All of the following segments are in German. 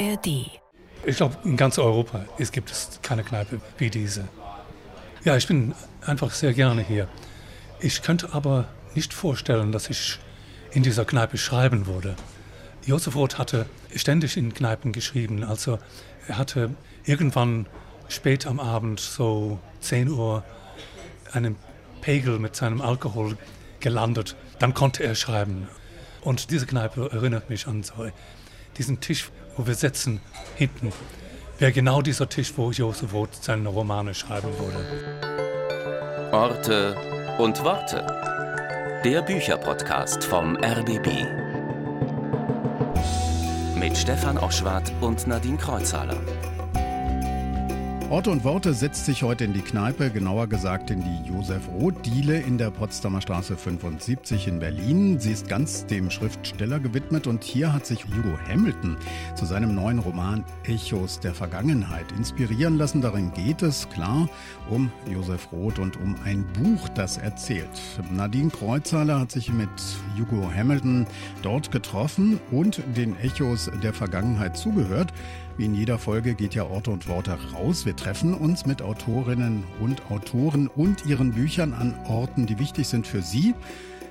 ARD. Ich glaube, in ganz Europa es gibt es keine Kneipe wie diese. Ja, ich bin einfach sehr gerne hier. Ich könnte aber nicht vorstellen, dass ich in dieser Kneipe schreiben würde. Josef Roth hatte ständig in Kneipen geschrieben. Also er hatte irgendwann spät am Abend, so 10 Uhr, einen Pegel mit seinem Alkohol gelandet. Dann konnte er schreiben. Und diese Kneipe erinnert mich an so diesen Tisch, wo wir sitzen, hinten. Wäre genau dieser Tisch, wo Josef Roth seine Romane schreiben würde. Orte und Worte. Der Bücherpodcast vom RBB. Mit Stefan Oschwart und Nadine Kreuzhaler. Orte und Worte setzt sich heute in die Kneipe, genauer gesagt in die Josef-Roth-Diele in der Potsdamer Straße 75 in Berlin. Sie ist ganz dem Schriftsteller gewidmet und hier hat sich Hugo Hamilton zu seinem neuen Roman Echos der Vergangenheit inspirieren lassen. Darin geht es, klar, um Josef Roth und um ein Buch, das erzählt. Nadine Kreuzhaler hat sich mit Hugo Hamilton dort getroffen und den Echos der Vergangenheit zugehört. Wie in jeder Folge geht ja Orte und Worte raus. Wir treffen uns mit Autorinnen und Autoren und ihren Büchern an Orten, die wichtig sind für Sie,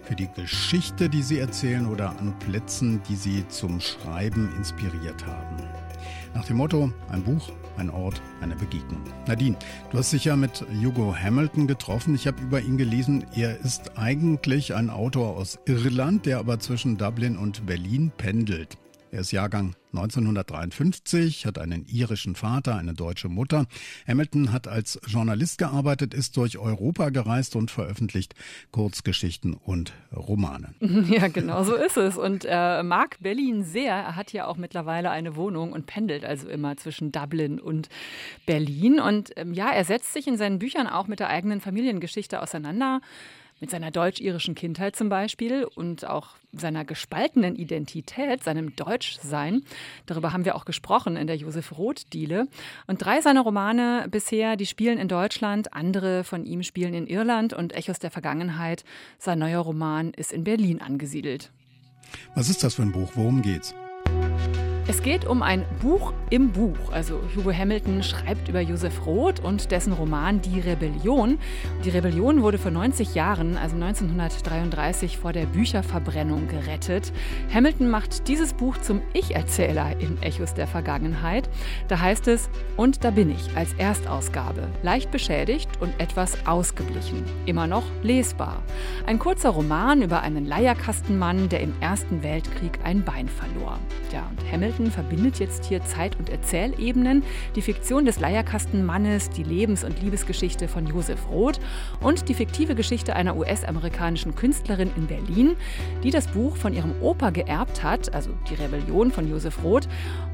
für die Geschichte, die sie erzählen oder an Plätzen, die sie zum Schreiben inspiriert haben. Nach dem Motto, ein Buch, ein Ort, eine Begegnung. Nadine, du hast dich ja mit Hugo Hamilton getroffen. Ich habe über ihn gelesen, er ist eigentlich ein Autor aus Irland, der aber zwischen Dublin und Berlin pendelt. Er ist Jahrgang 1953, hat einen irischen Vater, eine deutsche Mutter. Hamilton hat als Journalist gearbeitet, ist durch Europa gereist und veröffentlicht Kurzgeschichten und Romane. Ja, genau so ist es. Und er mag Berlin sehr. Er hat ja auch mittlerweile eine Wohnung und pendelt also immer zwischen Dublin und Berlin. Und ähm, ja, er setzt sich in seinen Büchern auch mit der eigenen Familiengeschichte auseinander mit seiner deutsch-irischen Kindheit zum Beispiel und auch seiner gespaltenen Identität, seinem Deutschsein. Darüber haben wir auch gesprochen in der Josef Roth-Diele. Und drei seiner Romane bisher, die spielen in Deutschland, andere von ihm spielen in Irland und Echos der Vergangenheit. Sein neuer Roman ist in Berlin angesiedelt. Was ist das für ein Buch? Worum geht's? Es geht um ein Buch im Buch. Also Hugo Hamilton schreibt über Josef Roth und dessen Roman Die Rebellion. Die Rebellion wurde vor 90 Jahren, also 1933, vor der Bücherverbrennung gerettet. Hamilton macht dieses Buch zum Ich-Erzähler in Echos der Vergangenheit. Da heißt es, und da bin ich als Erstausgabe, leicht beschädigt und etwas ausgeblichen, immer noch lesbar. Ein kurzer Roman über einen Leierkastenmann, der im Ersten Weltkrieg ein Bein verlor. Ja, und Hamilton Hamilton verbindet jetzt hier Zeit- und Erzählebenen, die Fiktion des Leierkastenmannes, die Lebens- und Liebesgeschichte von Josef Roth und die fiktive Geschichte einer US-amerikanischen Künstlerin in Berlin, die das Buch von ihrem Opa geerbt hat, also die Rebellion von Josef Roth.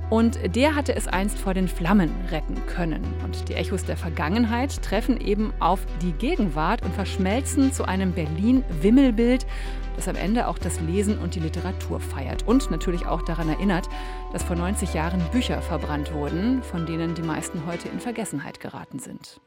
Und der hatte es einst vor den Flammen retten können. Und die Echos der Vergangenheit treffen eben auf die Gegenwart und verschmelzen zu einem Berlin-Wimmelbild, das am Ende auch das Lesen und die Literatur feiert und natürlich auch daran erinnert, dass vor 90 Jahren Bücher verbrannt wurden, von denen die meisten heute in Vergessenheit geraten sind.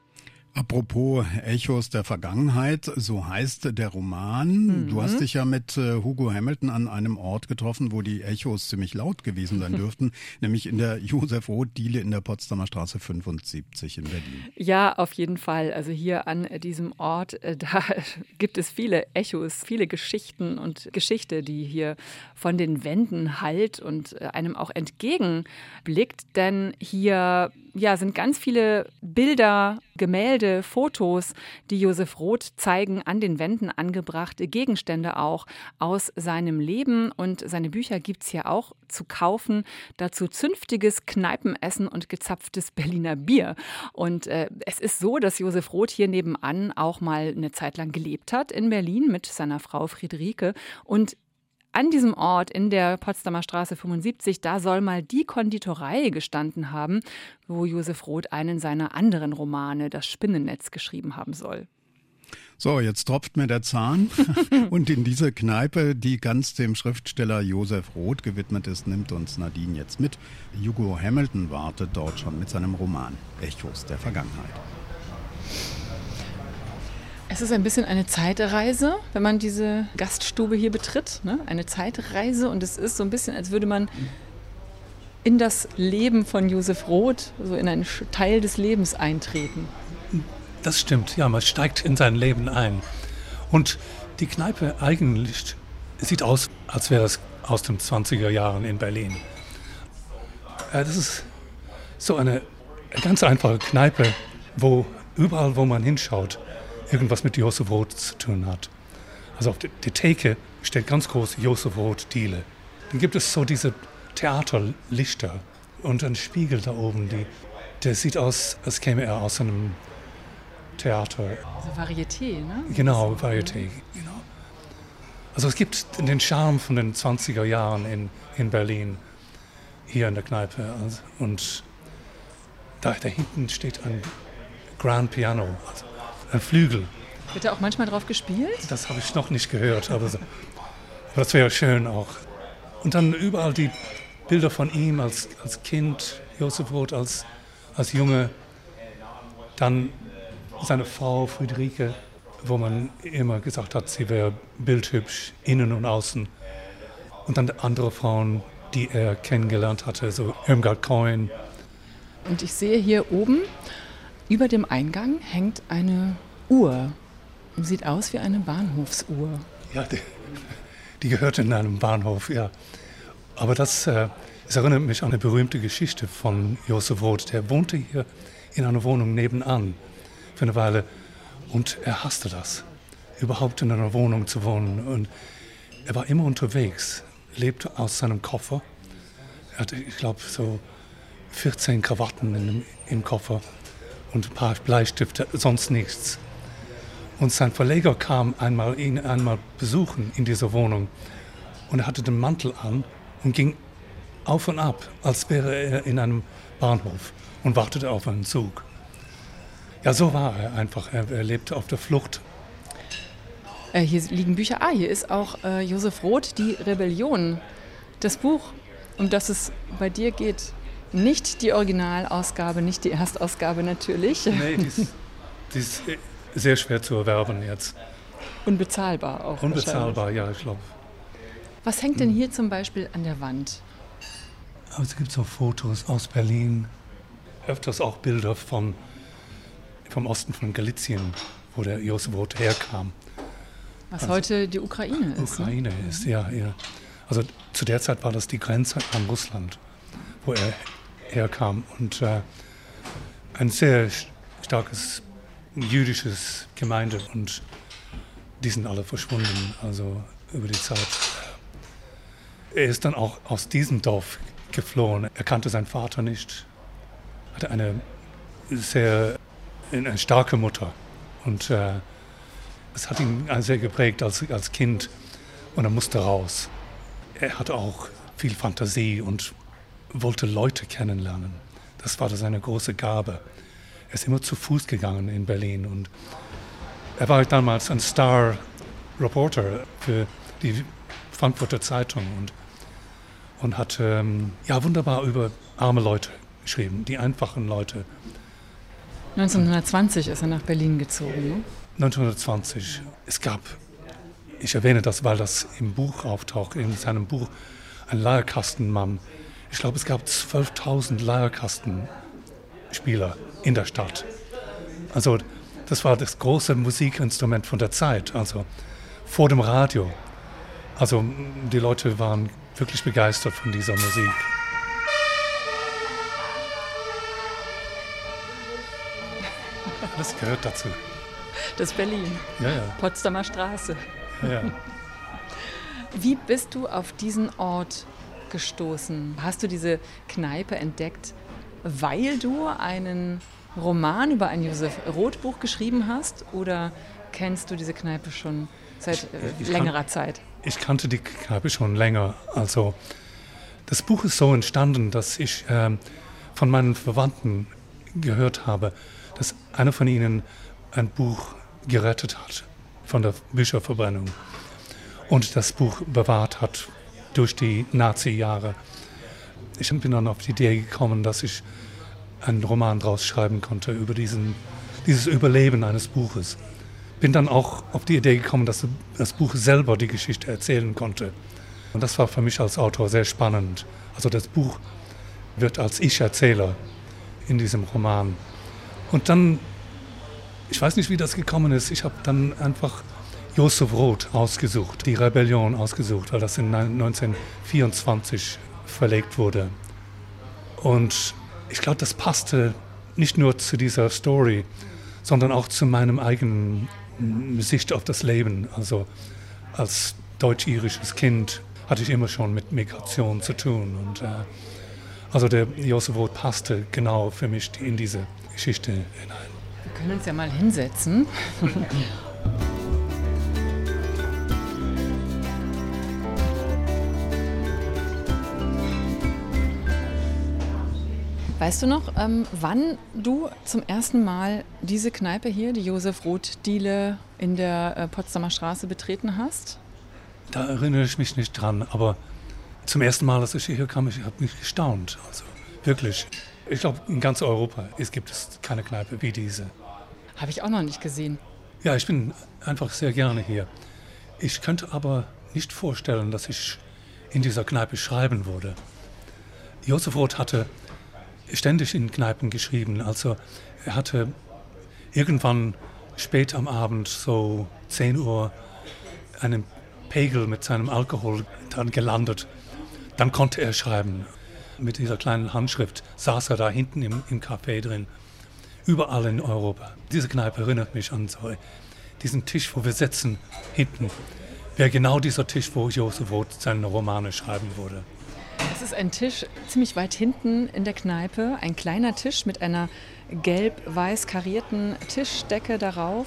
Apropos Echos der Vergangenheit, so heißt der Roman. Mhm. Du hast dich ja mit äh, Hugo Hamilton an einem Ort getroffen, wo die Echos ziemlich laut gewesen sein dürften, nämlich in der Josef Roth-Diele in der Potsdamer Straße 75 in Berlin. Ja, auf jeden Fall. Also hier an diesem Ort, äh, da gibt es viele Echos, viele Geschichten und Geschichte, die hier von den Wänden halt und äh, einem auch entgegenblickt. Denn hier ja, sind ganz viele Bilder, Gemälde, Fotos, die Josef Roth zeigen, an den Wänden angebrachte Gegenstände auch aus seinem Leben. Und seine Bücher gibt es hier auch zu kaufen. Dazu zünftiges Kneipenessen und gezapftes Berliner Bier. Und äh, es ist so, dass Josef Roth hier nebenan auch mal eine Zeit lang gelebt hat in Berlin mit seiner Frau Friederike. Und an diesem Ort in der Potsdamer Straße 75, da soll mal die Konditorei gestanden haben, wo Josef Roth einen seiner anderen Romane, Das Spinnennetz, geschrieben haben soll. So, jetzt tropft mir der Zahn. Und in diese Kneipe, die ganz dem Schriftsteller Josef Roth gewidmet ist, nimmt uns Nadine jetzt mit. Hugo Hamilton wartet dort schon mit seinem Roman Echos der Vergangenheit. Es ist ein bisschen eine Zeitreise, wenn man diese Gaststube hier betritt. Ne? Eine Zeitreise und es ist so ein bisschen, als würde man in das Leben von Josef Roth, so in einen Teil des Lebens eintreten. Das stimmt, ja, man steigt in sein Leben ein. Und die Kneipe eigentlich sieht aus, als wäre es aus den 20er Jahren in Berlin. Äh, das ist so eine ganz einfache Kneipe, wo überall, wo man hinschaut, irgendwas mit Josef Roth zu tun hat. Also auf der Theke steht ganz groß Josef Roth Diele. Dann gibt es so diese Theaterlichter und ein Spiegel da oben, die, der sieht aus, als käme er aus einem Theater. Also Varieté, ne? Genau, Varieté, genau. Also es gibt den Charme von den 20er Jahren in, in Berlin, hier in der Kneipe. Also, und da, da hinten steht ein Grand Piano, also Flügel. Wird da auch manchmal drauf gespielt? Das habe ich noch nicht gehört, aber, das wäre schön auch. Und dann überall die Bilder von ihm als, als Kind, Josef Roth als, als Junge. Dann seine Frau Friederike, wo man immer gesagt hat, sie wäre bildhübsch, innen und außen. Und dann andere Frauen, die er kennengelernt hatte, so Irmgard Cohen. Und ich sehe hier oben, über dem Eingang hängt eine Uhr. Sieht aus wie eine Bahnhofsuhr. Ja, die, die gehört in einem Bahnhof, ja. Aber das, äh, das erinnert mich an eine berühmte Geschichte von Josef Roth. Der wohnte hier in einer Wohnung nebenan für eine Weile und er hasste das, überhaupt in einer Wohnung zu wohnen. Und er war immer unterwegs, lebte aus seinem Koffer. Er hatte, ich glaube, so 14 Krawatten in, im Koffer und ein paar Bleistifte, sonst nichts. Und sein Verleger kam einmal ihn einmal besuchen in dieser Wohnung und er hatte den Mantel an und ging auf und ab, als wäre er in einem Bahnhof und wartete auf einen Zug. Ja, so war er einfach. Er, er lebte auf der Flucht. Äh, hier liegen Bücher. Ah, hier ist auch äh, Josef Roth, Die Rebellion. Das Buch, um das es bei dir geht. Nicht die Originalausgabe, nicht die Erstausgabe natürlich. Nee, die ist, die ist sehr schwer zu erwerben jetzt. Unbezahlbar auch. Unbezahlbar, ja, ich glaube. Was hängt denn hier zum Beispiel an der Wand? Also es gibt so Fotos aus Berlin, öfters auch Bilder von vom Osten von Galizien, wo der Josef Roth herkam. Was also, heute die Ukraine ist. Ne? Ukraine ne? ist, ja, ja. Also zu der Zeit war das die Grenze an Russland, wo er herkam. Und äh, ein sehr starkes jüdisches Gemeinde und die sind alle verschwunden, also über die Zeit. Er ist dann auch aus diesem Dorf geflohen. Er kannte seinen Vater nicht, hatte eine sehr eine starke Mutter. Und äh, es hat ihn sehr geprägt als, als Kind und er musste raus. Er hatte auch viel Fantasie und wollte Leute kennenlernen. Das war seine große Gabe. Er ist immer zu Fuß gegangen in Berlin und er war damals ein Star-Reporter für die Frankfurter Zeitung und, und hat ähm, ja, wunderbar über arme Leute geschrieben, die einfachen Leute. 1920 ist er nach Berlin gezogen. Ne? 1920. Es gab, ich erwähne das, weil das im Buch auftaucht, in seinem Buch, ein Leierkastenmann. Ich glaube, es gab 12.000 Leierkastenspieler in der Stadt. Also das war das große Musikinstrument von der Zeit, also vor dem Radio. Also die Leute waren wirklich begeistert von dieser Musik. Das gehört dazu. Das ist Berlin. Ja, ja. Potsdamer Straße. Ja, ja. Wie bist du auf diesen Ort gestoßen? Hast du diese Kneipe entdeckt, weil du einen Roman über ein Josef Roth Buch geschrieben hast oder kennst du diese Kneipe schon seit äh, längerer kan Zeit? Ich kannte die Kneipe schon länger. Also das Buch ist so entstanden, dass ich äh, von meinen Verwandten gehört habe, dass einer von ihnen ein Buch gerettet hat von der Bücherverbrennung und das Buch bewahrt hat durch die Nazi-Jahre. Ich bin dann auf die Idee gekommen, dass ich einen Roman draus schreiben konnte über diesen, dieses Überleben eines Buches. Bin dann auch auf die Idee gekommen, dass das Buch selber die Geschichte erzählen konnte. Und das war für mich als Autor sehr spannend. Also das Buch wird als Ich-Erzähler in diesem Roman. Und dann, ich weiß nicht, wie das gekommen ist, ich habe dann einfach Josef Roth ausgesucht, die Rebellion ausgesucht, weil das in 1924 verlegt wurde. Und ich glaube, das passte nicht nur zu dieser Story, sondern auch zu meinem eigenen Sicht auf das Leben. Also als deutsch-irisches Kind hatte ich immer schon mit Migration zu tun. Und äh, also der Josef Roth passte genau für mich in diese Geschichte hinein. Wir können uns ja mal hinsetzen. Weißt du noch, ähm, wann du zum ersten Mal diese Kneipe hier, die Josef Roth-Diele in der äh, Potsdamer Straße betreten hast? Da erinnere ich mich nicht dran, aber zum ersten Mal, als ich hier kam, ich habe mich gestaunt. Also wirklich. Ich glaube, in ganz Europa es gibt es keine Kneipe wie diese. Habe ich auch noch nicht gesehen. Ja, ich bin einfach sehr gerne hier. Ich könnte aber nicht vorstellen, dass ich in dieser Kneipe schreiben würde. Josef Roth hatte ständig in Kneipen geschrieben. Also er hatte irgendwann spät am Abend, so 10 Uhr, einen Pegel mit seinem Alkohol dann gelandet. Dann konnte er schreiben. Mit dieser kleinen Handschrift saß er da hinten im, im Café drin. Überall in Europa. Diese Kneipe erinnert mich an so diesen Tisch, wo wir sitzen, hinten. Wäre genau dieser Tisch, wo Josef Roth seine Romane schreiben würde. Es ist ein Tisch ziemlich weit hinten in der Kneipe, ein kleiner Tisch mit einer gelb-weiß karierten Tischdecke darauf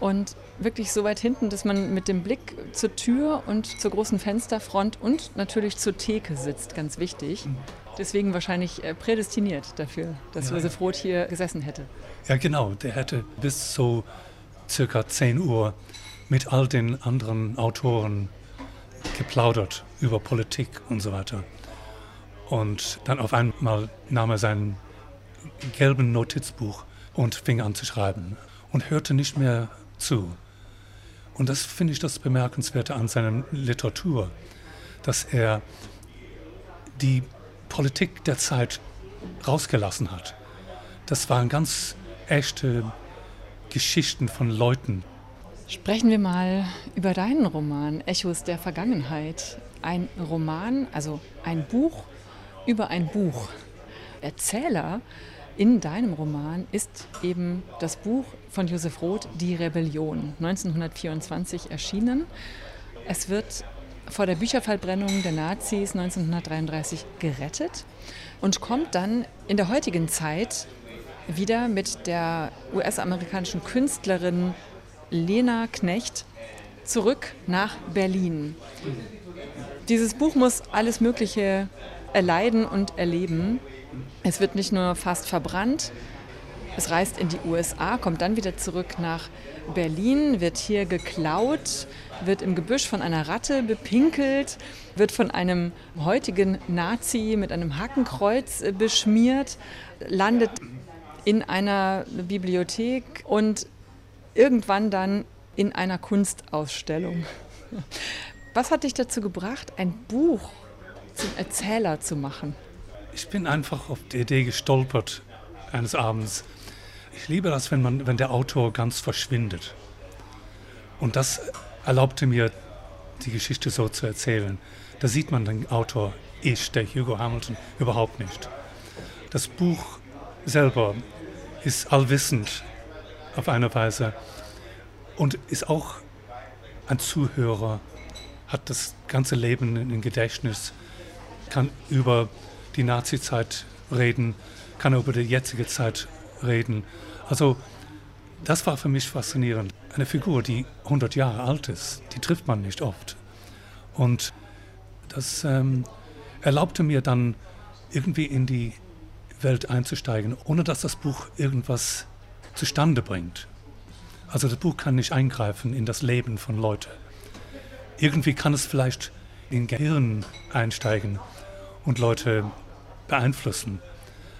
und wirklich so weit hinten, dass man mit dem Blick zur Tür und zur großen Fensterfront und natürlich zur Theke sitzt, ganz wichtig. Deswegen wahrscheinlich äh, prädestiniert dafür, dass ja, Josef Roth hier gesessen hätte. Ja, genau. Der hätte bis so circa 10 Uhr mit all den anderen Autoren geplaudert über Politik und so weiter. Und dann auf einmal nahm er sein gelben Notizbuch und fing an zu schreiben und hörte nicht mehr zu. Und das finde ich das Bemerkenswerte an seiner Literatur, dass er die Politik der Zeit rausgelassen hat. Das waren ganz echte Geschichten von Leuten. Sprechen wir mal über deinen Roman Echos der Vergangenheit. Ein Roman, also ein Buch über ein Buch. Erzähler in deinem Roman ist eben das Buch von Josef Roth, Die Rebellion, 1924 erschienen. Es wird vor der Bücherverbrennung der Nazis 1933 gerettet und kommt dann in der heutigen Zeit wieder mit der US-amerikanischen Künstlerin Lena Knecht zurück nach Berlin. Dieses Buch muss alles Mögliche erleiden und erleben. Es wird nicht nur fast verbrannt, es reist in die USA, kommt dann wieder zurück nach Berlin, wird hier geklaut, wird im Gebüsch von einer Ratte bepinkelt, wird von einem heutigen Nazi mit einem Hakenkreuz äh, beschmiert, landet in einer Bibliothek und irgendwann dann in einer Kunstausstellung. Was hat dich dazu gebracht, ein Buch zum Erzähler zu machen? Ich bin einfach auf die Idee gestolpert eines Abends. Ich liebe das, wenn, man, wenn der Autor ganz verschwindet. Und das erlaubte mir, die Geschichte so zu erzählen. Da sieht man den Autor, ich, der Hugo Hamilton, überhaupt nicht. Das Buch selber ist allwissend auf eine Weise und ist auch ein Zuhörer, hat das ganze Leben in Gedächtnis kann über die Nazi-Zeit reden, kann über die jetzige Zeit reden. Also das war für mich faszinierend. Eine Figur, die 100 Jahre alt ist, die trifft man nicht oft. Und das ähm, erlaubte mir dann irgendwie in die Welt einzusteigen, ohne dass das Buch irgendwas zustande bringt. Also das Buch kann nicht eingreifen in das Leben von Leuten. Irgendwie kann es vielleicht in Gehirn einsteigen und Leute beeinflussen.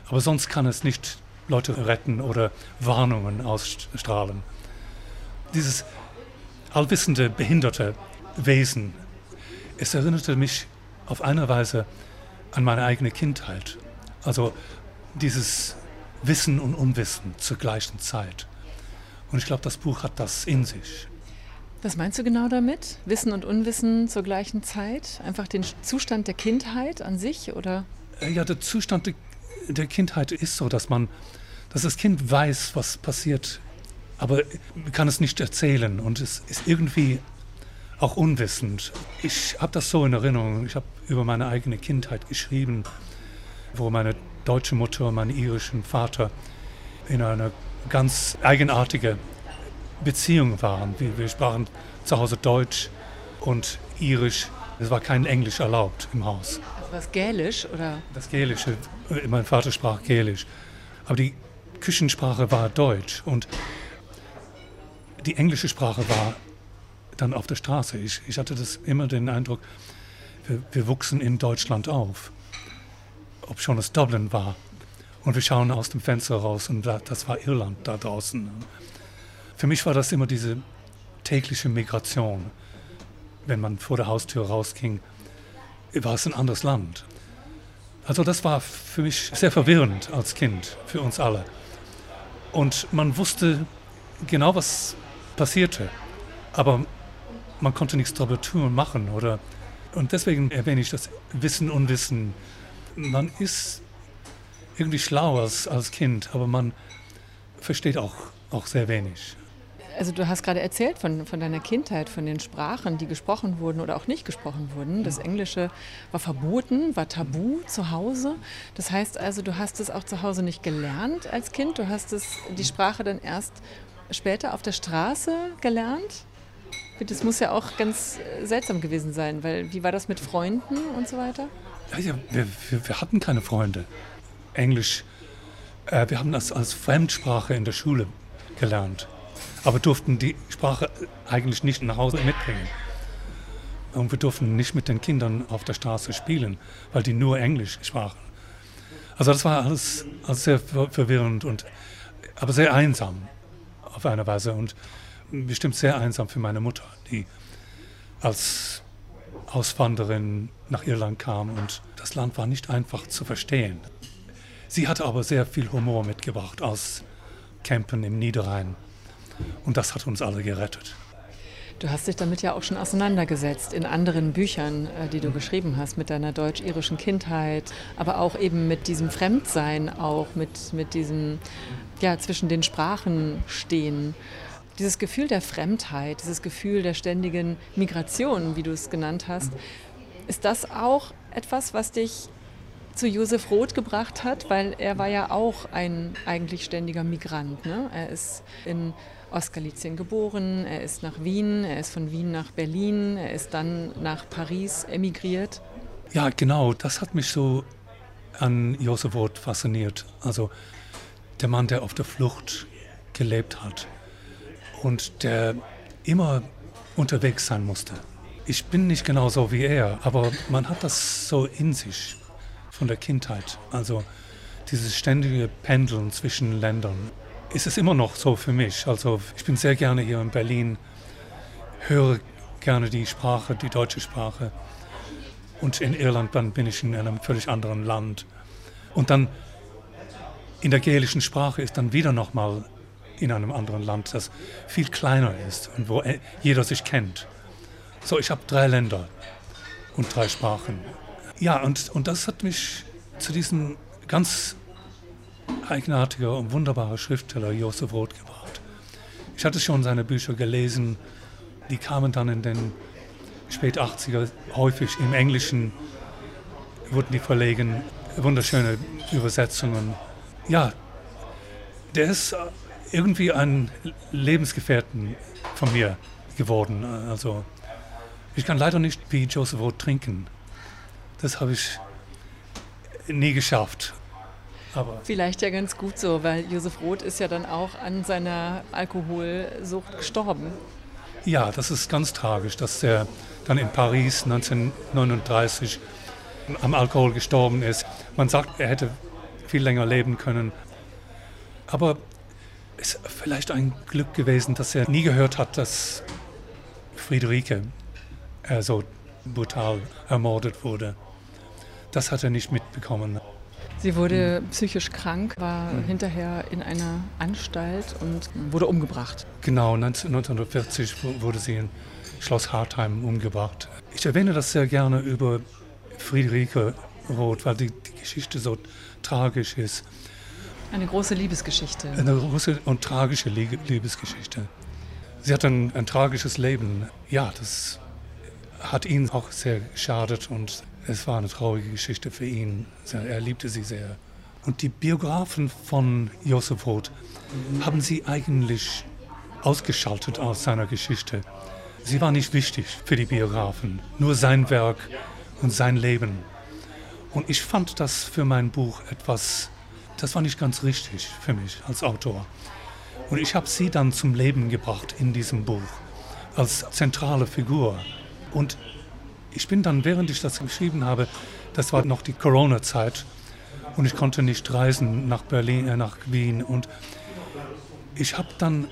Aber sonst kann es nicht Leute retten oder Warnungen ausstrahlen. Dieses allwissende, behinderte Wesen, es erinnerte mich auf eine Weise an meine eigene Kindheit. Also dieses Wissen und Unwissen zur gleichen Zeit. Und ich glaube, das Buch hat das in sich. Was meinst du genau damit? Wissen und Unwissen zur gleichen Zeit? Einfach den Zustand der Kindheit an sich oder? Äh, ja, der Zustand der Kindheit ist so, dass man, dass das Kind weiß, was passiert, aber kann es nicht erzählen und es ist irgendwie auch unwissend. Ich habe das so in Erinnerung. Ich habe über meine eigene Kindheit geschrieben, wo meine deutsche Mutter und meinen irischen Vater in einer ganz eigenartige Beziehung waren. Wir, wir sprachen zu Hause Deutsch und Irisch. Es war kein Englisch erlaubt im Haus. Also was Gälisch oder? Das Gälische. Mein Vater sprach Gälisch. Aber die Küchensprache war Deutsch und die englische Sprache war dann auf der Straße. Ich, ich hatte das immer den Eindruck, wir, wir wuchsen in Deutschland auf. Ob schon es Dublin war. Und wir schauen aus dem Fenster raus und das war Irland da draußen. Für mich war das immer diese tägliche Migration. Wenn man vor der Haustür rausging, war es ein anderes Land. Also das war für mich sehr verwirrend als Kind, für uns alle. Und man wusste genau, was passierte. Aber man konnte nichts darüber tun und machen. Oder? Und deswegen erwähne ich das Wissen, Unwissen. Man ist irgendwie schlau als, als Kind, aber man versteht auch, auch sehr wenig. Also du hast gerade erzählt von, von deiner Kindheit, von den Sprachen, die gesprochen wurden oder auch nicht gesprochen wurden. Das Englische war verboten, war tabu zu Hause. Das heißt also, du hast es auch zu Hause nicht gelernt als Kind. Du hast es, die Sprache dann erst später auf der Straße gelernt. Das muss ja auch ganz seltsam gewesen sein, weil wie war das mit Freunden und so weiter? Ja, wir, wir, wir hatten keine Freunde. Englisch, äh, wir haben das als Fremdsprache in der Schule gelernt aber durften die Sprache eigentlich nicht nach Hause mitbringen. Und wir durften nicht mit den Kindern auf der Straße spielen, weil die nur Englisch sprachen. Also das war alles, alles sehr verwirrend und aber sehr einsam auf eine Weise und bestimmt sehr einsam für meine Mutter, die als Auswanderin nach Irland kam und das Land war nicht einfach zu verstehen. Sie hatte aber sehr viel Humor mitgebracht aus Campen im Niederrhein. Und das hat uns alle gerettet. Du hast dich damit ja auch schon auseinandergesetzt in anderen Büchern, äh, die du geschrieben hast, mit deiner deutsch-irischen Kindheit, aber auch eben mit diesem Fremdsein, auch mit, mit diesem ja, zwischen den Sprachen stehen. Dieses Gefühl der Fremdheit, dieses Gefühl der ständigen Migration, wie du es genannt hast, ist das auch etwas, was dich zu Josef Roth gebracht hat, weil er war ja auch ein eigentlich ständiger Migrant. Ne? Er ist in Ostgalizien geboren, er ist nach Wien, er ist von Wien nach Berlin, er ist dann nach Paris emigriert. Ja, genau, das hat mich so an Josef Roth fasziniert. Also der Mann, der auf der Flucht gelebt hat und der immer unterwegs sein musste. Ich bin nicht genauso wie er, aber man hat das so in sich von der Kindheit. Also dieses ständige Pendeln zwischen Ländern ist es immer noch so für mich. Also ich bin sehr gerne hier in Berlin, höre gerne die Sprache, die deutsche Sprache. Und in Irland dann bin ich in einem völlig anderen Land. Und dann in der gälischen Sprache ist dann wieder nochmal in einem anderen Land, das viel kleiner ist und wo jeder sich kennt. So, ich habe drei Länder und drei Sprachen. Ja, und, und das hat mich zu diesem ganz eigenartiger und wunderbarer Schriftsteller Josef Roth gebracht. Ich hatte schon seine Bücher gelesen, die kamen dann in den spät 80er häufig im Englischen, wurden die verlegen, wunderschöne Übersetzungen. Ja, der ist irgendwie ein Lebensgefährten von mir geworden. Also ich kann leider nicht wie Joseph Roth trinken. Das habe ich nie geschafft. Aber Vielleicht ja ganz gut so, weil Josef Roth ist ja dann auch an seiner Alkoholsucht gestorben. Ja, das ist ganz tragisch, dass er dann in Paris 1939 am Alkohol gestorben ist. Man sagt, er hätte viel länger leben können. Aber es ist vielleicht ein Glück gewesen, dass er nie gehört hat, dass Friederike so brutal ermordet wurde. Das hat er nicht mitbekommen. Sie wurde psychisch krank, war mhm. hinterher in einer Anstalt und wurde umgebracht. Genau, 1940 wurde sie in Schloss Hartheim umgebracht. Ich erwähne das sehr gerne über Friederike Roth, weil die, die Geschichte so tragisch ist. Eine große Liebesgeschichte. Eine große und tragische Liebesgeschichte. Sie hat ein, ein tragisches Leben. Ja, das hat ihn auch sehr geschadet und es war eine traurige Geschichte für ihn. Er liebte sie sehr. Und die Biografen von Josef Roth haben sie eigentlich ausgeschaltet aus seiner Geschichte. Sie war nicht wichtig für die Biografen, nur sein Werk und sein Leben. Und ich fand das für mein Buch etwas, das war nicht ganz richtig für mich als Autor. Und ich habe sie dann zum Leben gebracht in diesem Buch als zentrale Figur. Und ich bin dann, während ich das geschrieben habe, das war noch die Corona-Zeit und ich konnte nicht reisen nach Berlin, äh, nach Wien. Und ich habe dann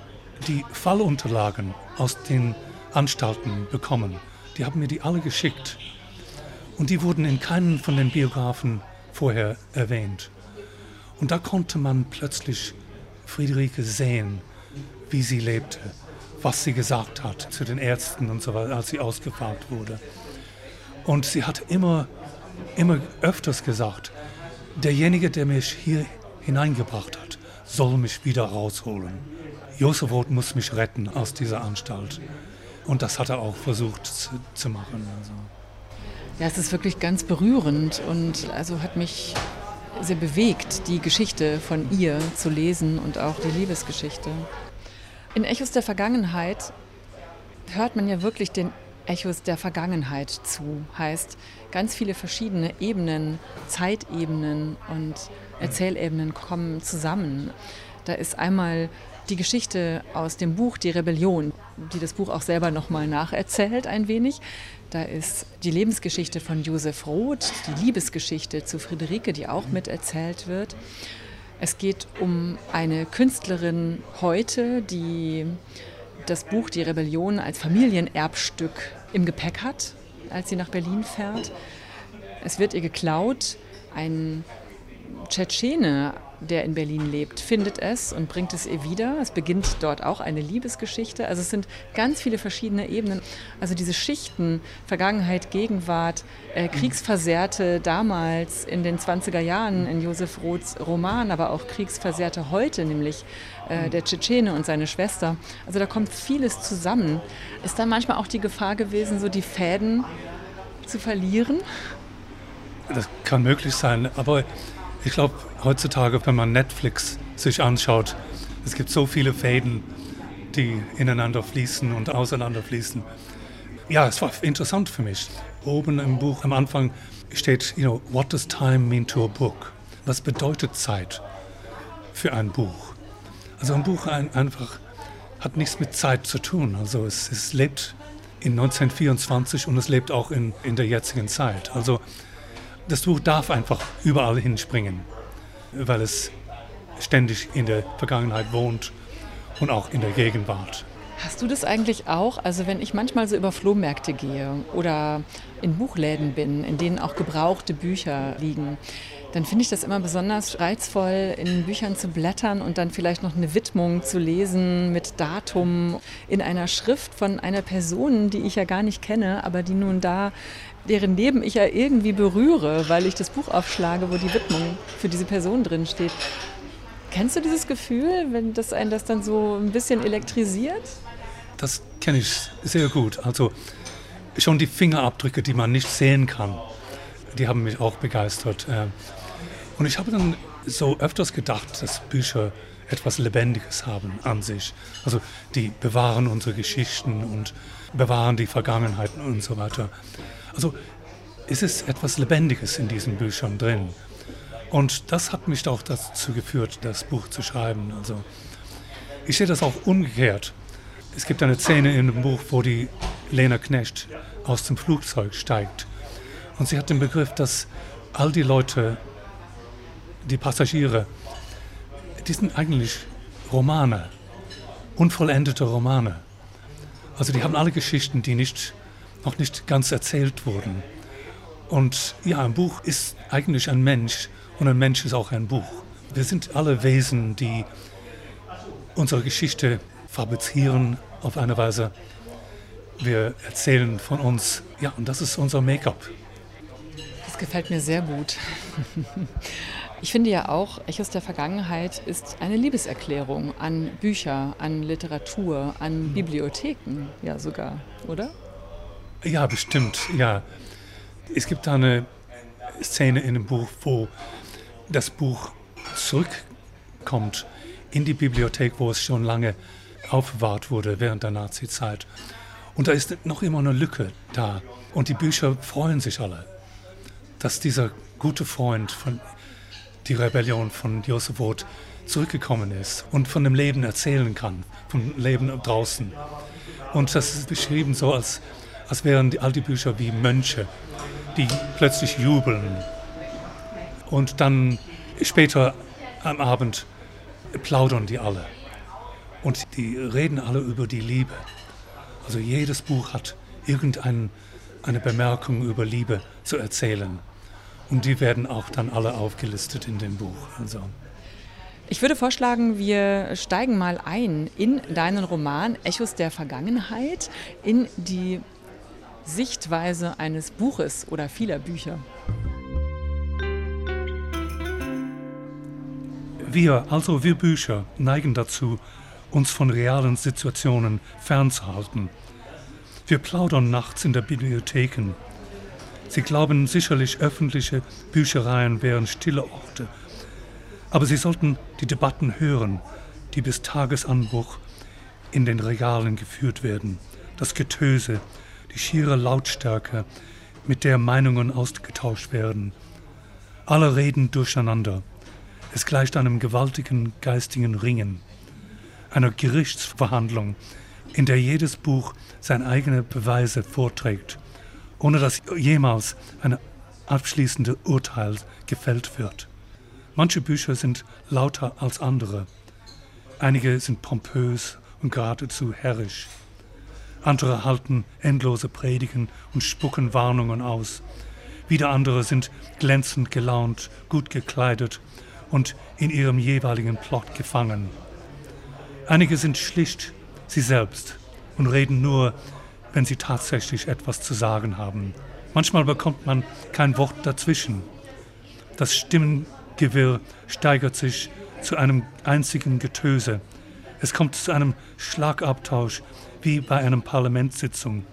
die Fallunterlagen aus den Anstalten bekommen. Die haben mir die alle geschickt. Und die wurden in keinen von den Biografen vorher erwähnt. Und da konnte man plötzlich Friederike sehen, wie sie lebte, was sie gesagt hat zu den Ärzten und so weiter, als sie ausgefragt wurde. Und sie hat immer, immer öfters gesagt, derjenige, der mich hier hineingebracht hat, soll mich wieder rausholen. Josef Roth muss mich retten aus dieser Anstalt. Und das hat er auch versucht zu, zu machen. Also. Ja, es ist wirklich ganz berührend und also hat mich sehr bewegt, die Geschichte von ihr zu lesen und auch die Liebesgeschichte. In Echos der Vergangenheit hört man ja wirklich den Echos der Vergangenheit zu. Heißt, ganz viele verschiedene Ebenen, Zeitebenen und Erzählebenen kommen zusammen. Da ist einmal die Geschichte aus dem Buch Die Rebellion, die das Buch auch selber nochmal nacherzählt ein wenig. Da ist die Lebensgeschichte von Josef Roth, die Liebesgeschichte zu Friederike, die auch miterzählt wird. Es geht um eine Künstlerin heute, die das Buch Die Rebellion als Familienerbstück im Gepäck hat, als sie nach Berlin fährt. Es wird ihr geklaut. Ein Tschetschene der in Berlin lebt, findet es und bringt es ihr wieder. Es beginnt dort auch eine Liebesgeschichte. Also es sind ganz viele verschiedene Ebenen. Also diese Schichten, Vergangenheit, Gegenwart, äh, Kriegsversehrte damals in den 20er Jahren in Josef Roths Roman, aber auch Kriegsversehrte heute, nämlich äh, der Tschetschene und seine Schwester. Also da kommt vieles zusammen. Ist da manchmal auch die Gefahr gewesen, so die Fäden zu verlieren? Das kann möglich sein, aber ich glaube, heutzutage, wenn man Netflix sich anschaut, es gibt so viele Fäden, die ineinander fließen und auseinander fließen. Ja, es war interessant für mich. Oben im Buch am Anfang steht, you know, what does time mean to a book? Was bedeutet Zeit für ein Buch? Also ein Buch ein, einfach hat nichts mit Zeit zu tun. Also es, es lebt in 1924 und es lebt auch in, in der jetzigen Zeit. Also das Buch darf einfach überall hinspringen, weil es ständig in der Vergangenheit wohnt und auch in der Gegenwart. Hast du das eigentlich auch? Also wenn ich manchmal so über Flohmärkte gehe oder in Buchläden bin, in denen auch gebrauchte Bücher liegen, dann finde ich das immer besonders reizvoll, in Büchern zu blättern und dann vielleicht noch eine Widmung zu lesen mit Datum in einer Schrift von einer Person, die ich ja gar nicht kenne, aber die nun da deren Leben ich ja irgendwie berühre, weil ich das Buch aufschlage, wo die Widmung für diese Person drin steht. Kennst du dieses Gefühl, wenn das einen das dann so ein bisschen elektrisiert? Das kenne ich sehr gut. Also schon die Fingerabdrücke, die man nicht sehen kann, die haben mich auch begeistert. Äh. Und ich habe dann so öfters gedacht, dass Bücher etwas Lebendiges haben an sich. Also die bewahren unsere Geschichten und bewahren die Vergangenheiten und so weiter. Also es ist etwas Lebendiges in diesen Büchern drin. Und das hat mich auch dazu geführt, das Buch zu schreiben. Also ich sehe das auch umgekehrt. Es gibt eine Szene in dem Buch, wo die Lena Knecht aus dem Flugzeug steigt. Und sie hat den Begriff, dass all die Leute, die Passagiere, die sind eigentlich Romane, unvollendete Romane. Also die haben alle Geschichten, die nicht noch nicht ganz erzählt wurden. Und ja, ein Buch ist eigentlich ein Mensch Und ein Mensch ist auch ein Buch. Wir sind alle Wesen, die unsere Geschichte fabrizieren auf eine Weise. Wir erzählen von uns, ja, und das ist unser Make-up. Das gefällt mir sehr gut. Ich finde ja auch, Echos der Vergangenheit ist eine Liebeserklärung an Bücher, an Literatur, an Bibliotheken, ja sogar, oder? Ja, bestimmt, ja. Es gibt da eine Szene in dem Buch, wo das Buch zurückkommt in die Bibliothek, wo es schon lange aufbewahrt wurde während der Nazi-Zeit. Und da ist noch immer eine Lücke da. Und die Bücher freuen sich alle, dass dieser gute Freund von die Rebellion von Josef Roth zurückgekommen ist und von dem Leben erzählen kann, vom Leben draußen. Und das ist beschrieben so, als, als wären die, all die Bücher wie Mönche, die plötzlich jubeln. Und dann später am Abend plaudern die alle. Und die reden alle über die Liebe. Also jedes Buch hat irgendeine Bemerkung über Liebe zu erzählen. Und die werden auch dann alle aufgelistet in dem Buch. Also. Ich würde vorschlagen, wir steigen mal ein in deinen Roman Echos der Vergangenheit, in die Sichtweise eines Buches oder vieler Bücher. Wir, also wir Bücher, neigen dazu, uns von realen Situationen fernzuhalten. Wir plaudern nachts in der Bibliotheken. Sie glauben sicherlich, öffentliche Büchereien wären stille Orte. Aber Sie sollten die Debatten hören, die bis Tagesanbruch in den Regalen geführt werden. Das Getöse, die schiere Lautstärke, mit der Meinungen ausgetauscht werden. Alle reden durcheinander. Es gleicht einem gewaltigen geistigen Ringen einer Gerichtsverhandlung, in der jedes Buch seine eigenen Beweise vorträgt, ohne dass jemals ein abschließendes Urteil gefällt wird. Manche Bücher sind lauter als andere. Einige sind pompös und geradezu herrisch. Andere halten endlose Predigen und spucken Warnungen aus. Wieder andere sind glänzend gelaunt, gut gekleidet und in ihrem jeweiligen Plot gefangen. Einige sind schlicht sie selbst und reden nur, wenn sie tatsächlich etwas zu sagen haben. Manchmal bekommt man kein Wort dazwischen. Das Stimmengewirr steigert sich zu einem einzigen Getöse. Es kommt zu einem Schlagabtausch wie bei einer Parlamentssitzung,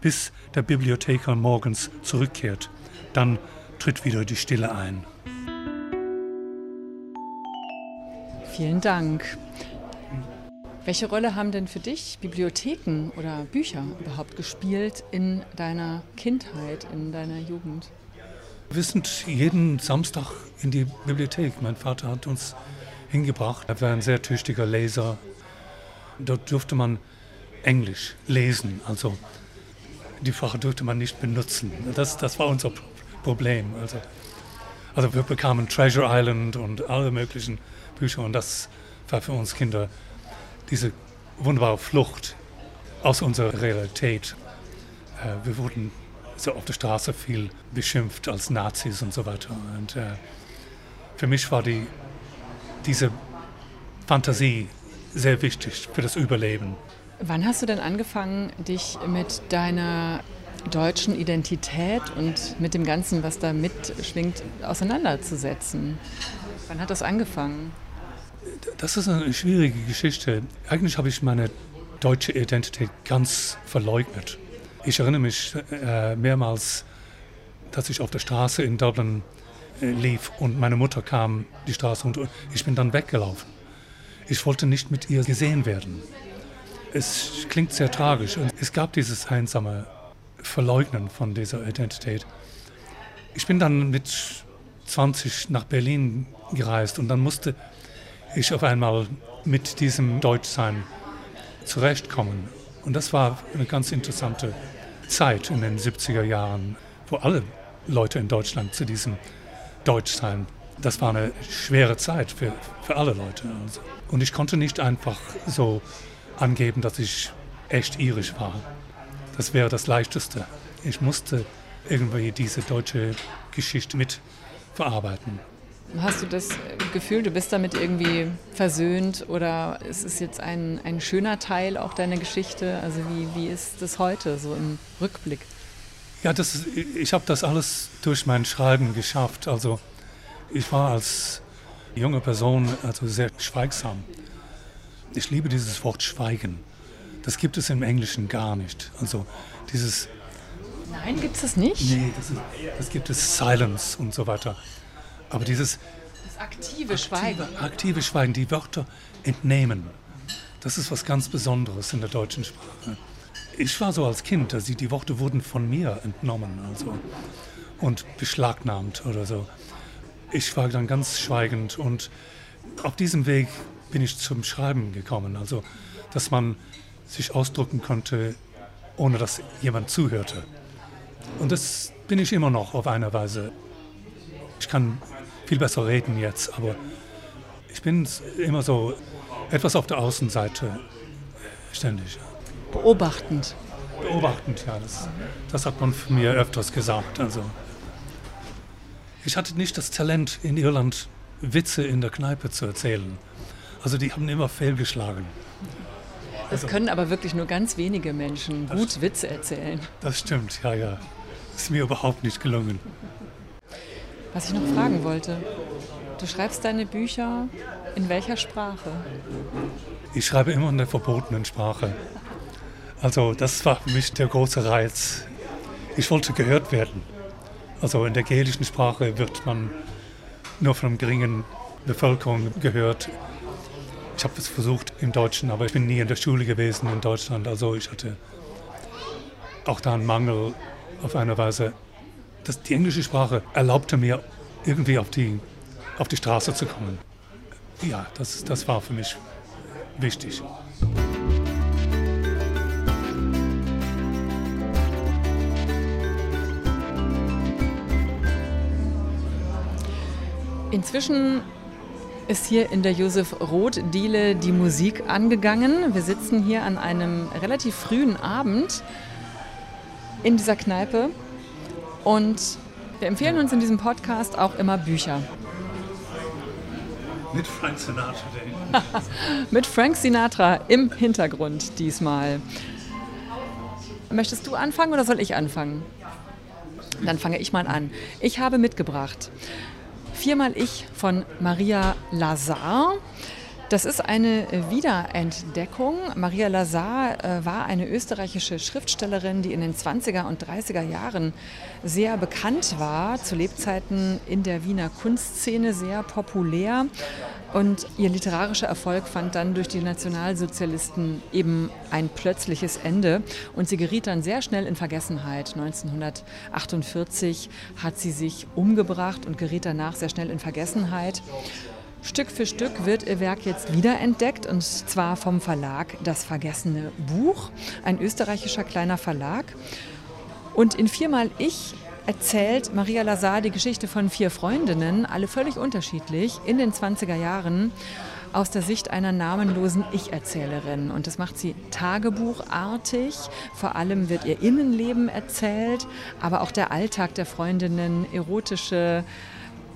bis der Bibliothekar morgens zurückkehrt. Dann tritt wieder die Stille ein. Vielen Dank. Welche Rolle haben denn für dich Bibliotheken oder Bücher überhaupt gespielt in deiner Kindheit, in deiner Jugend? Wir sind jeden Samstag in die Bibliothek. Mein Vater hat uns hingebracht. Er war ein sehr tüchtiger Leser. Dort durfte man Englisch lesen, also die Sprache durfte man nicht benutzen. Das, das war unser Problem. Also, also wir bekamen Treasure Island und alle möglichen Bücher und das war für uns Kinder diese wunderbare Flucht aus unserer Realität. Äh, wir wurden so auf der Straße viel beschimpft als Nazis und so weiter. Und äh, für mich war die, diese Fantasie sehr wichtig für das Überleben. Wann hast du denn angefangen, dich mit deiner deutschen Identität und mit dem Ganzen, was da mitschwingt, auseinanderzusetzen? Wann hat das angefangen? Das ist eine schwierige Geschichte. Eigentlich habe ich meine deutsche Identität ganz verleugnet. Ich erinnere mich äh, mehrmals, dass ich auf der Straße in Dublin äh, lief und meine Mutter kam die Straße und ich bin dann weggelaufen. Ich wollte nicht mit ihr gesehen werden. Es klingt sehr tragisch und es gab dieses einsame Verleugnen von dieser Identität. Ich bin dann mit 20 nach Berlin gereist und dann musste ich auf einmal mit diesem Deutschsein zurechtkommen. Und das war eine ganz interessante Zeit in den 70er Jahren, wo alle Leute in Deutschland zu diesem Deutschsein, das war eine schwere Zeit für, für alle Leute. Also. Und ich konnte nicht einfach so angeben, dass ich echt irisch war. Das wäre das Leichteste. Ich musste irgendwie diese deutsche Geschichte mit verarbeiten. Hast du das Gefühl, du bist damit irgendwie versöhnt oder ist es jetzt ein, ein schöner Teil auch deiner Geschichte? Also wie, wie ist das heute so im Rückblick? Ja, das, ich habe das alles durch mein Schreiben geschafft. Also ich war als junge Person also sehr schweigsam. Ich liebe dieses Wort Schweigen. Das gibt es im Englischen gar nicht. Also dieses Nein, gibt es das nicht? Nee, das, ist, das, gibt es Silence und so weiter. Aber dieses das aktive Schweigen. Aktive, aktive Schweigen, die Wörter entnehmen. Das ist was ganz Besonderes in der deutschen Sprache. Ich war so als Kind, also die Worte wurden von mir entnommen also, und beschlagnahmt oder so. Ich war dann ganz schweigend und auf diesem Weg bin ich zum Schreiben gekommen. Also, dass man sich ausdrücken konnte, ohne dass jemand zuhörte. Und das bin ich immer noch auf eine Weise. Ich kann viel besser reden jetzt, aber ich bin immer so etwas auf der Außenseite ständig. Beobachtend. Beobachtend, ja. Das, das hat man mir öfters gesagt. Also, ich hatte nicht das Talent in Irland, Witze in der Kneipe zu erzählen. Also die haben immer fehlgeschlagen. Das also, können aber wirklich nur ganz wenige Menschen gut Witze erzählen. Das stimmt, ja, ja. Ist mir überhaupt nicht gelungen. Was ich noch fragen wollte, du schreibst deine Bücher in welcher Sprache? Ich schreibe immer in der verbotenen Sprache. Also das war für mich der große Reiz. Ich wollte gehört werden. Also in der gälischen Sprache wird man nur von einer geringen Bevölkerung gehört. Ich habe es versucht im Deutschen, aber ich bin nie in der Schule gewesen in Deutschland. Also ich hatte auch da einen Mangel auf eine Weise. Das, die englische Sprache erlaubte mir irgendwie auf die, auf die Straße zu kommen. Ja, das, das war für mich wichtig. Inzwischen ist hier in der Josef Roth-Diele die Musik angegangen. Wir sitzen hier an einem relativ frühen Abend in dieser Kneipe und wir empfehlen uns in diesem Podcast auch immer Bücher. Mit Frank Sinatra. Mit Frank Sinatra im Hintergrund diesmal. Möchtest du anfangen oder soll ich anfangen? Dann fange ich mal an. Ich habe mitgebracht Viermal Ich von Maria Lazar. Das ist eine Wiederentdeckung. Maria Lazar äh, war eine österreichische Schriftstellerin, die in den 20er und 30er Jahren sehr bekannt war, zu Lebzeiten in der Wiener Kunstszene sehr populär und ihr literarischer Erfolg fand dann durch die Nationalsozialisten eben ein plötzliches Ende. Und sie geriet dann sehr schnell in Vergessenheit. 1948 hat sie sich umgebracht und geriet danach sehr schnell in Vergessenheit. Stück für Stück wird ihr Werk jetzt wiederentdeckt und zwar vom Verlag Das Vergessene Buch, ein österreichischer kleiner Verlag. Und in Viermal Ich erzählt Maria Lazar die Geschichte von vier Freundinnen, alle völlig unterschiedlich, in den 20er Jahren aus der Sicht einer namenlosen Ich-Erzählerin. Und das macht sie tagebuchartig. Vor allem wird ihr Innenleben erzählt, aber auch der Alltag der Freundinnen, erotische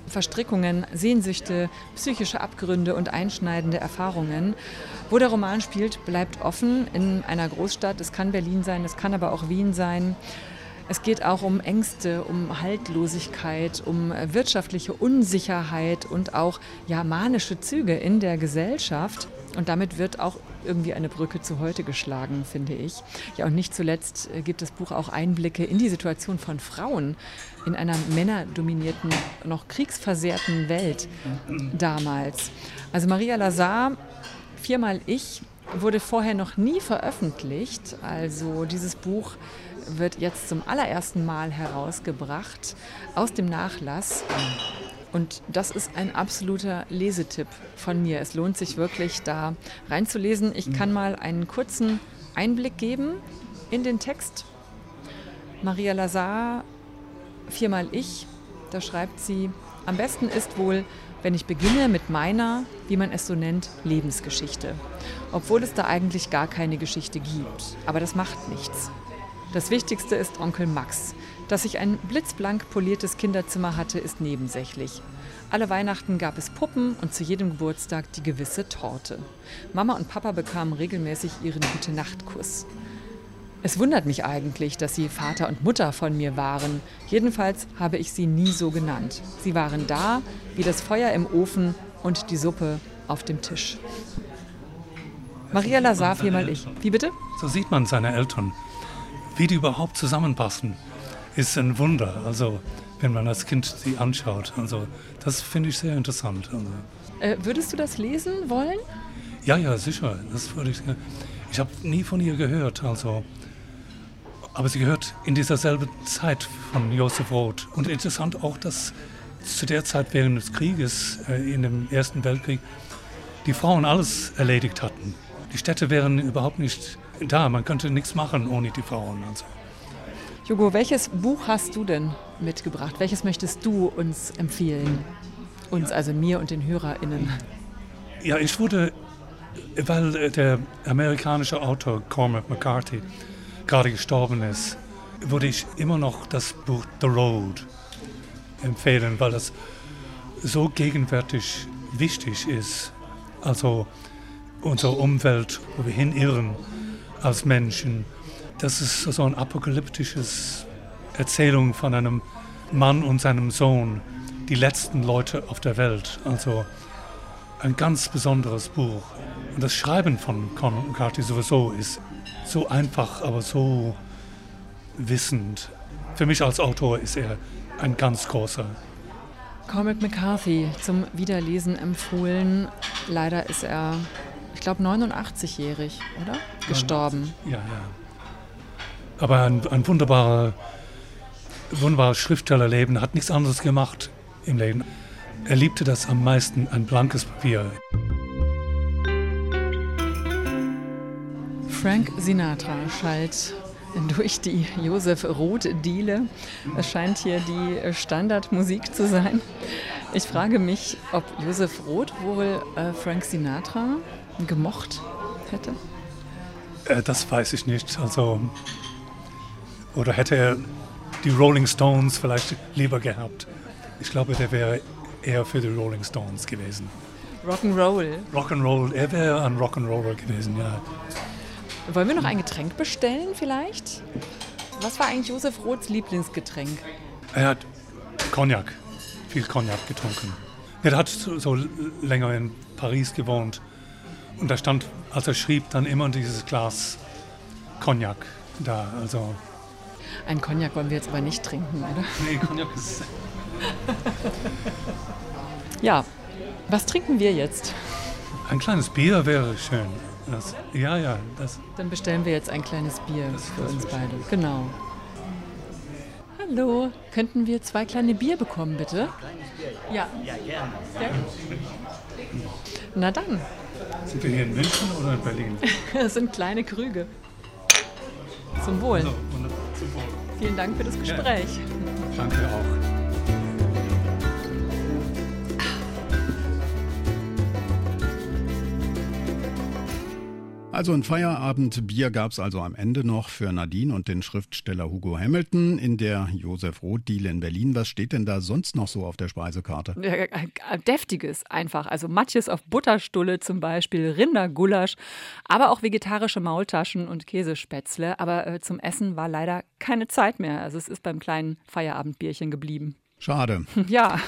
Verstrickungen, Sehnsüchte, psychische Abgründe und einschneidende Erfahrungen. Wo der Roman spielt, bleibt offen in einer Großstadt. Es kann Berlin sein, es kann aber auch Wien sein. Es geht auch um Ängste, um Haltlosigkeit, um wirtschaftliche Unsicherheit und auch ja, manische Züge in der Gesellschaft. Und damit wird auch irgendwie eine Brücke zu heute geschlagen, finde ich. Ja, und nicht zuletzt äh, gibt das Buch auch Einblicke in die Situation von Frauen in einer männerdominierten, noch kriegsversehrten Welt damals. Also Maria Lazar, viermal ich, wurde vorher noch nie veröffentlicht. Also dieses Buch wird jetzt zum allerersten Mal herausgebracht aus dem Nachlass. Und das ist ein absoluter Lesetipp von mir. Es lohnt sich wirklich, da reinzulesen. Ich kann mal einen kurzen Einblick geben in den Text. Maria Lazar, viermal ich, da schreibt sie, am besten ist wohl, wenn ich beginne mit meiner, wie man es so nennt, Lebensgeschichte. Obwohl es da eigentlich gar keine Geschichte gibt. Aber das macht nichts. Das Wichtigste ist Onkel Max, Dass ich ein blitzblank poliertes Kinderzimmer hatte, ist nebensächlich. Alle Weihnachten gab es Puppen und zu jedem Geburtstag die gewisse Torte. Mama und Papa bekamen regelmäßig ihren Gute-Nacht-Kuss. Es wundert mich eigentlich, dass sie Vater und Mutter von mir waren. Jedenfalls habe ich sie nie so genannt. Sie waren da, wie das Feuer im Ofen und die Suppe auf dem Tisch. Maria Lazar, viermal ich. Wie bitte? So sieht man seine Eltern. Wie die überhaupt zusammenpassen, ist ein Wunder. Also, wenn man als Kind sie anschaut. Also, das finde ich sehr interessant. Also. Äh, würdest du das lesen wollen? Ja, ja, sicher. Das würde ich. Ich habe nie von ihr gehört. Also, aber sie gehört in dieser selben Zeit von Josef Roth. Und interessant auch, dass zu der Zeit während des Krieges, äh, in dem Ersten Weltkrieg, die Frauen alles erledigt hatten. Die Städte wären überhaupt nicht da. Man könnte nichts machen ohne die Frauen. Also. Jogo, welches Buch hast du denn mitgebracht? Welches möchtest du uns empfehlen? Uns, also mir und den HörerInnen. Ja, ich wurde, weil der amerikanische Autor Cormac McCarthy gerade gestorben ist, würde ich immer noch das Buch The Road empfehlen, weil das so gegenwärtig wichtig ist. Also unsere Umwelt, wo wir hinirren als Menschen. Das ist so eine apokalyptische Erzählung von einem Mann und seinem Sohn, die letzten Leute auf der Welt. Also ein ganz besonderes Buch. Und das Schreiben von Conrad McCarthy sowieso ist so einfach, aber so wissend. Für mich als Autor ist er ein ganz großer. Cormac McCarthy zum Wiederlesen empfohlen. Leider ist er, ich glaube, 89-jährig, oder? Gestorben. Ja, ja. Aber ein, ein wunderbarer, wunderbares Schriftstellerleben, hat nichts anderes gemacht im Leben. Er liebte das am meisten, ein blankes Papier. Frank Sinatra schallt durch die Josef Roth-Diele. Es scheint hier die Standardmusik zu sein. Ich frage mich, ob Josef Roth wohl äh, Frank Sinatra gemocht hätte. Äh, das weiß ich nicht. Also, oder hätte er die Rolling Stones vielleicht lieber gehabt? Ich glaube, der wäre eher für die Rolling Stones gewesen. Rock'n'Roll. Rock'n'Roll, er wäre ein Rock'n'Roller gewesen, ja. Wollen wir noch ein Getränk bestellen vielleicht? Was war eigentlich Josef Roths Lieblingsgetränk? Er hat Cognac, viel Cognac getrunken. Er hat so länger in Paris gewohnt und da stand, als er schrieb, dann immer dieses Glas Cognac da. Also ein Cognac wollen wir jetzt aber nicht trinken, oder? Nee, Cognac ist. ja, was trinken wir jetzt? Ein kleines Bier wäre schön. Das, ja, ja. Das. Dann bestellen wir jetzt ein kleines Bier das, für uns beide. Schön. Genau. Hallo, könnten wir zwei kleine Bier bekommen, bitte? Ja. Ja, gerne. Ja. Na dann. Sind wir hier in München oder in Berlin? das sind kleine Krüge. Zum Wohl. Also. Vielen Dank für das Gespräch. Ja. Danke auch. Also ein Feierabendbier gab es also am Ende noch für Nadine und den Schriftsteller Hugo Hamilton in der Josef Roth-Diele in Berlin. Was steht denn da sonst noch so auf der Speisekarte? Deftiges einfach. Also Matjes auf Butterstulle zum Beispiel, Rindergulasch, aber auch vegetarische Maultaschen und Käsespätzle. Aber äh, zum Essen war leider keine Zeit mehr. Also es ist beim kleinen Feierabendbierchen geblieben. Schade. Ja.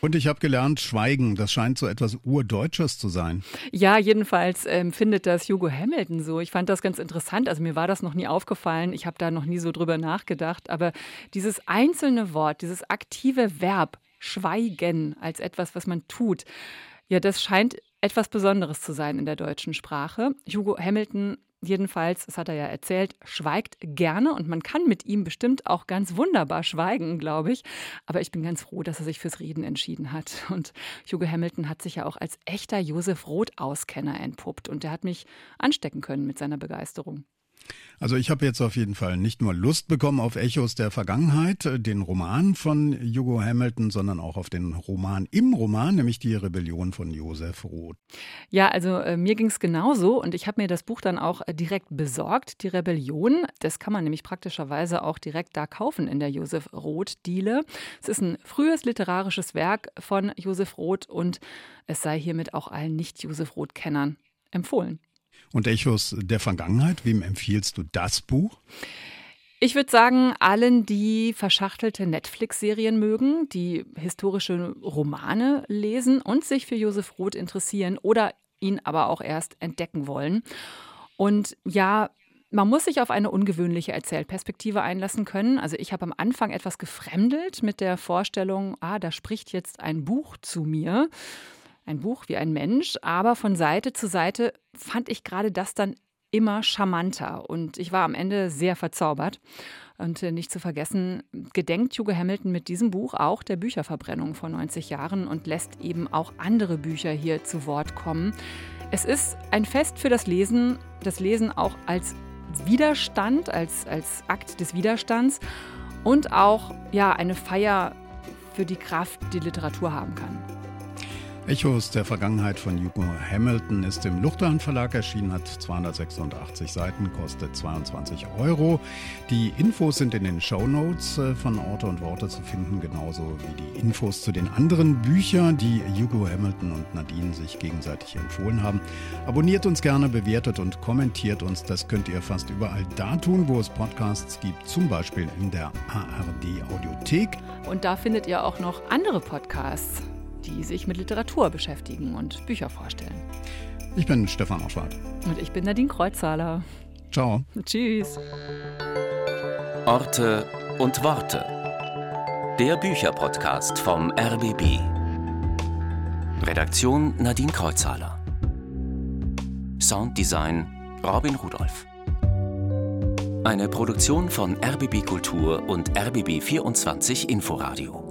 Und ich habe gelernt, Schweigen, das scheint so etwas Urdeutsches zu sein. Ja, jedenfalls ähm, findet das Hugo Hamilton so. Ich fand das ganz interessant. Also mir war das noch nie aufgefallen. Ich habe da noch nie so drüber nachgedacht. Aber dieses einzelne Wort, dieses aktive Verb, schweigen als etwas, was man tut, ja, das scheint etwas Besonderes zu sein in der deutschen Sprache. Hugo Hamilton jedenfalls, das hat er ja erzählt, schweigt gerne und man kann mit ihm bestimmt auch ganz wunderbar schweigen, glaube ich. Aber ich bin ganz froh, dass er sich fürs Reden entschieden hat. Und Hugo Hamilton hat sich ja auch als echter Josef Roth-Auskenner entpuppt und der hat mich anstecken können mit seiner Begeisterung. Also ich habe jetzt auf jeden Fall nicht nur Lust bekommen auf Echos der Vergangenheit, äh, den Roman von Hugo Hamilton, sondern auch auf den Roman im Roman, nämlich die Rebellion von Josef Roth. Ja, also äh, mir ging es genauso und ich habe mir das Buch dann auch äh, direkt besorgt, die Rebellion. Das kann man nämlich praktischerweise auch direkt da kaufen in der Josef Roth-Diele. Es ist ein frühes literarisches Werk von Josef Roth und es sei hiermit auch allen Nicht-Josef Roth-Kennern empfohlen. Und Echos der Vergangenheit, wem empfiehlst du das Buch? Ich würde sagen, allen, die verschachtelte Netflix-Serien mögen, die historische Romane lesen und sich für Josef Roth interessieren oder ihn aber auch erst entdecken wollen. Und ja, man muss sich auf eine ungewöhnliche Erzählperspektive einlassen können. Also ich habe am Anfang etwas gefremdelt mit der Vorstellung, ah, da spricht jetzt ein Buch zu mir ein Buch wie ein Mensch, aber von Seite zu Seite fand ich gerade das dann immer charmanter und ich war am Ende sehr verzaubert. Und äh, nicht zu vergessen, gedenkt Hugo Hamilton mit diesem Buch auch der Bücherverbrennung vor 90 Jahren und lässt eben auch andere Bücher hier zu Wort kommen. Es ist ein Fest für das Lesen, das Lesen auch als Widerstand, als, als Akt des Widerstands und auch ja, eine Feier für die Kraft, die Literatur haben kann. Echos der Vergangenheit von Hugo Hamilton ist im Luchterhand Verlag erschienen, hat 286 Seiten, kostet 22 Euro. Die Infos sind in den Show Notes äh, von Orte und Worte zu finden, genauso wie die Infos zu den anderen Büchern, die Hugo Hamilton und Nadine sich gegenseitig empfohlen haben. Abonniert uns gerne, bewertet und kommentiert uns. Das könnt ihr fast überall da tun, wo es Podcasts gibt, zum Beispiel in der ARD Audiothek. Und da findet ihr auch noch andere Podcasts die sich mit Literatur beschäftigen und Bücher vorstellen. Ich bin Stefan Oschwart. Und ich bin Nadine Kreuzzahler. Ciao. Tschüss. Orte und Worte. Der Bücherpodcast vom RBB. Redaktion Nadine Kreuzzahler. Sounddesign Robin Rudolph. Eine Produktion von RBB Kultur und RBB 24 Inforadio.